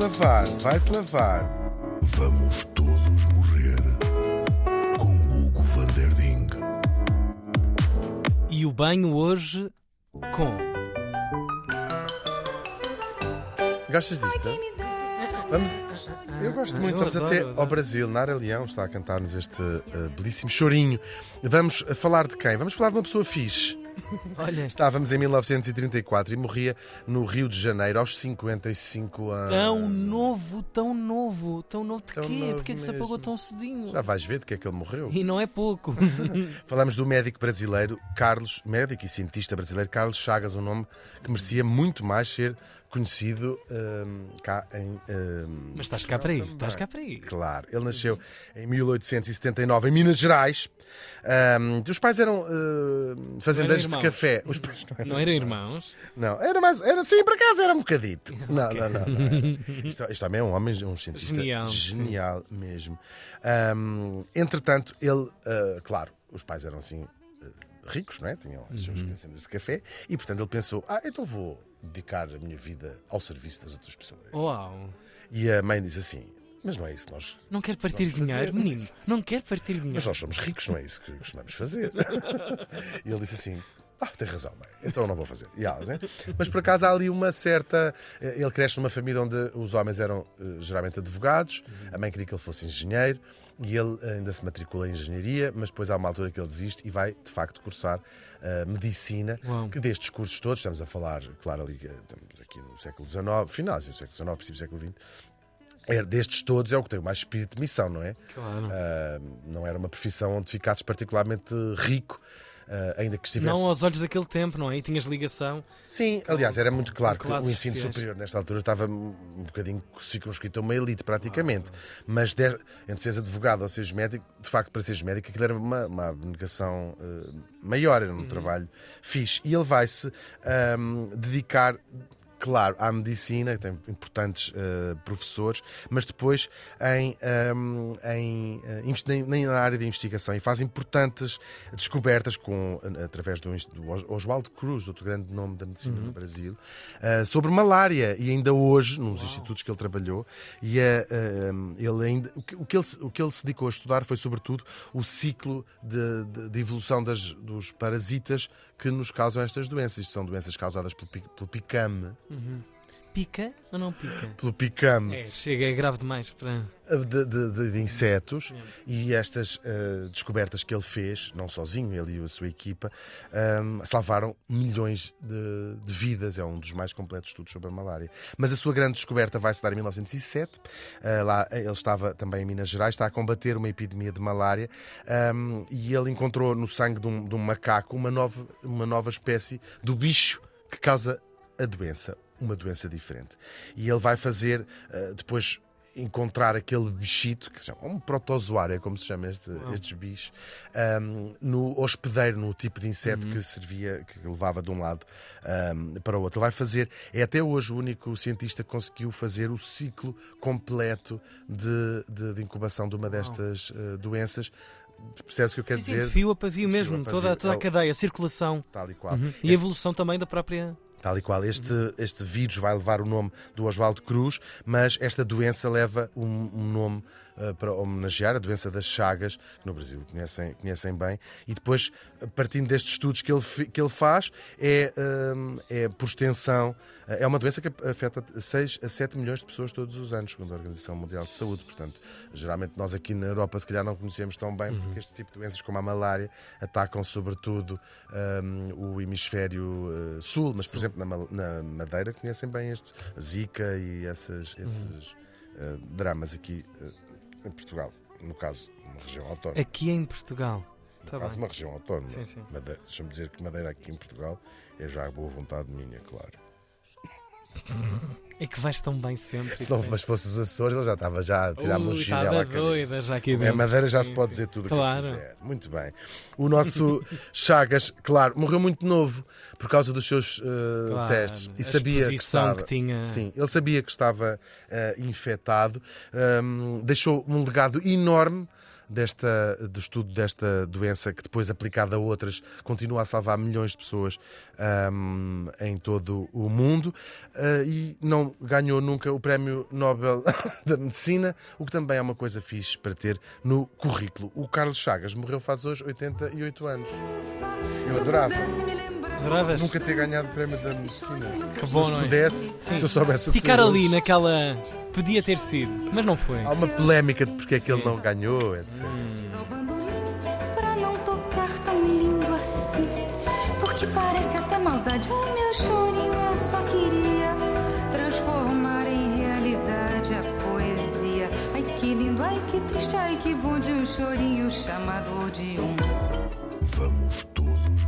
Vai-te lavar, vai-te lavar. Vamos todos morrer com Hugo van der Ding. E o banho hoje com. Gostas disto? Vamos, eu gosto muito. Eu Vamos adoro, até ao Brasil. Nara Leão está a cantar-nos este eh, belíssimo chorinho. Vamos eh, falar de quem? Vamos falar de uma pessoa fixe. Olha, Estávamos em 1934 e morria no Rio de Janeiro aos 55 anos. tão novo, tão novo, tão novo de Tão quê? novo Porquê é que se apagou tão cedinho? Já vais ver de que é que ele morreu. E não é pouco. Falamos do médico brasileiro Carlos, médico e cientista brasileiro Carlos Chagas, um nome que merecia muito mais ser conhecido hum, cá em. hum, Mas estás cá para ir, estás cá para ir. Claro, ele nasceu em 1879 em Minas Gerais. Hum, os pais eram hum, fazendeiros de irmãos? café. Os pais não eram, Não eram irmãos? Não, era mais. Era sim, por acaso era um bocadito. Não, não, não. não era. Isto, isto também é um homem, um cientista Genial, genial mesmo. Hum, entretanto, ele, ah, claro, os pais eram assim ah, ricos, não é? Tinham as suas fazendas de café e, portanto, ele pensou: ah, então vou dedicar a minha vida ao serviço das outras pessoas. Uau! E a mãe diz assim: mas não é isso nós. Não quer partir dinheiro, menino. Não quer partir Mas dinheiro. nós somos ricos, não é isso que costumamos fazer. e ele disse assim. Ah, tem razão, mãe. Então não vou fazer. Ela, né? Mas por acaso há ali uma certa. eh, Ele cresce numa família onde os homens eram eh, geralmente advogados, a mãe queria que ele fosse engenheiro e ele ainda se matricula em engenharia, mas depois há uma altura que ele desiste e vai de facto cursar eh, medicina, Uau. que destes cursos todos, estamos a falar, claro, ali, estamos aqui no século XIX, finais do século XIX, princípio do século XX, é, destes todos é o que tem o mais espírito de missão, não é? Claro. Ah, não era uma profissão onde ficasses particularmente rico, ah, ainda que estivesse. Não aos olhos daquele tempo, não é? E tinhas ligação. Sim, aliás, era muito claro que o ensino sociais. superior nesta altura estava um bocadinho circunscrito a uma elite, praticamente. Mas de, entre seres advogado ou seres médico, de facto, para seres médico, aquilo era uma, uma abnegação ah, maior, era um trabalho fixe. E ele vai-se dedicar. Claro, à medicina, tem importantes ah, professores, mas depois em, em, ah, invest- nem- nem na área de investigação e faz importantes descobertas com, através do, do Os- Oswaldo Cruz, outro grande nome da medicina no Brasil, ah, sobre malária e ainda hoje, nos institutos que ele trabalhou, e ah, ele ainda, o, que, o que ele, se- o que ele se dedicou a estudar foi sobretudo o ciclo de, de- de evolução das- dos parasitas que nos causam estas doenças. Isto são doenças causadas pelo, pelo picame. Pica ou não pica? Pelo picame É, chega, é grave demais para. de, de- de- insetos e estas ah, descobertas que ele fez, não sozinho, ele e a sua equipa, ahm, salvaram milhões de, de vidas. É um dos mais completos estudos sobre a malária. Mas a sua grande descoberta vai se dar em 1907. Ah, lá ele estava também em Minas Gerais, está a combater uma epidemia de malária ahm, e ele encontrou no sangue de um, de um macaco uma nova, uma nova espécie do bicho que causa a doença, uma doença diferente. E ele vai fazer ah, depois encontrar aquele bichito que se chama um protozoário, é como se chama este, estes bichos, ahm, no hospedeiro, no tipo de inseto que servia, que levava de um lado ahm, para o outro. Ele vai fazer, é até hoje o único cientista que conseguiu fazer o ciclo completo de, de- de incubação de uma destas ah, doenças. Percebes o que eu quero sim, sim, dizer? de fio a pavio mesmo, a pavio. toda, toda É a o- cadeia, a circulação. Tal e qual. Uhum. E a evolução também da própria. Tal e qual. Este, este vírus vai levar o nome do Oswaldo Cruz, mas esta doença leva um, um nome para homenagear, a doença das Chagas, que no Brasil conhecem, conhecem bem. E depois, partindo destes estudos que ele, que ele faz, é, um, é por extensão, é uma doença que afeta 6 a 7 milhões de pessoas todos os anos, segundo a Organização Mundial de Saúde. Portanto, geralmente nós aqui na Europa, se calhar, não conhecemos tão bem, porque este tipo de doenças, como a malária, atacam sobretudo um, o hemisfério uh, sul, mas, por exemplo, na, na Madeira conhecem bem estes, a Zika e esses, esses uh, dramas aqui uh, em Portugal. No caso, uma região autónoma. Aqui em Portugal. No Tá caso, bem. uma região autónoma. Sim, sim. Madeira- Deixa-me dizer que Madeira aqui em Portugal é já a boa vontade minha, claro. É que vais tão bem sempre. Se não mas fosse os Açores, ele já estava já a Ui, chinelo estava à doida já aqui É, dentro. Madeira já se Sim, pode sim. dizer tudo o Claro. que quiser. Muito bem. O nosso Chagas, claro, morreu muito novo por causa dos seus uh, Claro, testes e a sabia que estava. que tinha. Sim, ele sabia que estava uh, infectado, um, deixou um legado enorme desta, do estudo desta doença que depois aplicada a outras continua a salvar milhões de pessoas um, em todo o mundo uh, e não ganhou nunca o Prémio Nobel da Medicina, o que também é uma coisa fixe para ter no currículo. O Carlos Chagas morreu faz hoje 88 anos. Eu adorava. Adoravas? Nunca ter ganhado o Prémio da Medicina. Que bom, se não é? pudesse, Sim. se eu soubesse o que Ficar ali hoje. naquela. Podia ter sido, mas não foi. Há uma polémica de porque é que ele não ganhou, etc. ao bandolim pra não tocar tão lindo assim. Porque parece até maldade. Ai, meu chorinho, eu só queria transformar em realidade a poesia. Ai, que lindo, ai, que triste, ai, que bom de um chorinho chamado Odeon. Vamos todos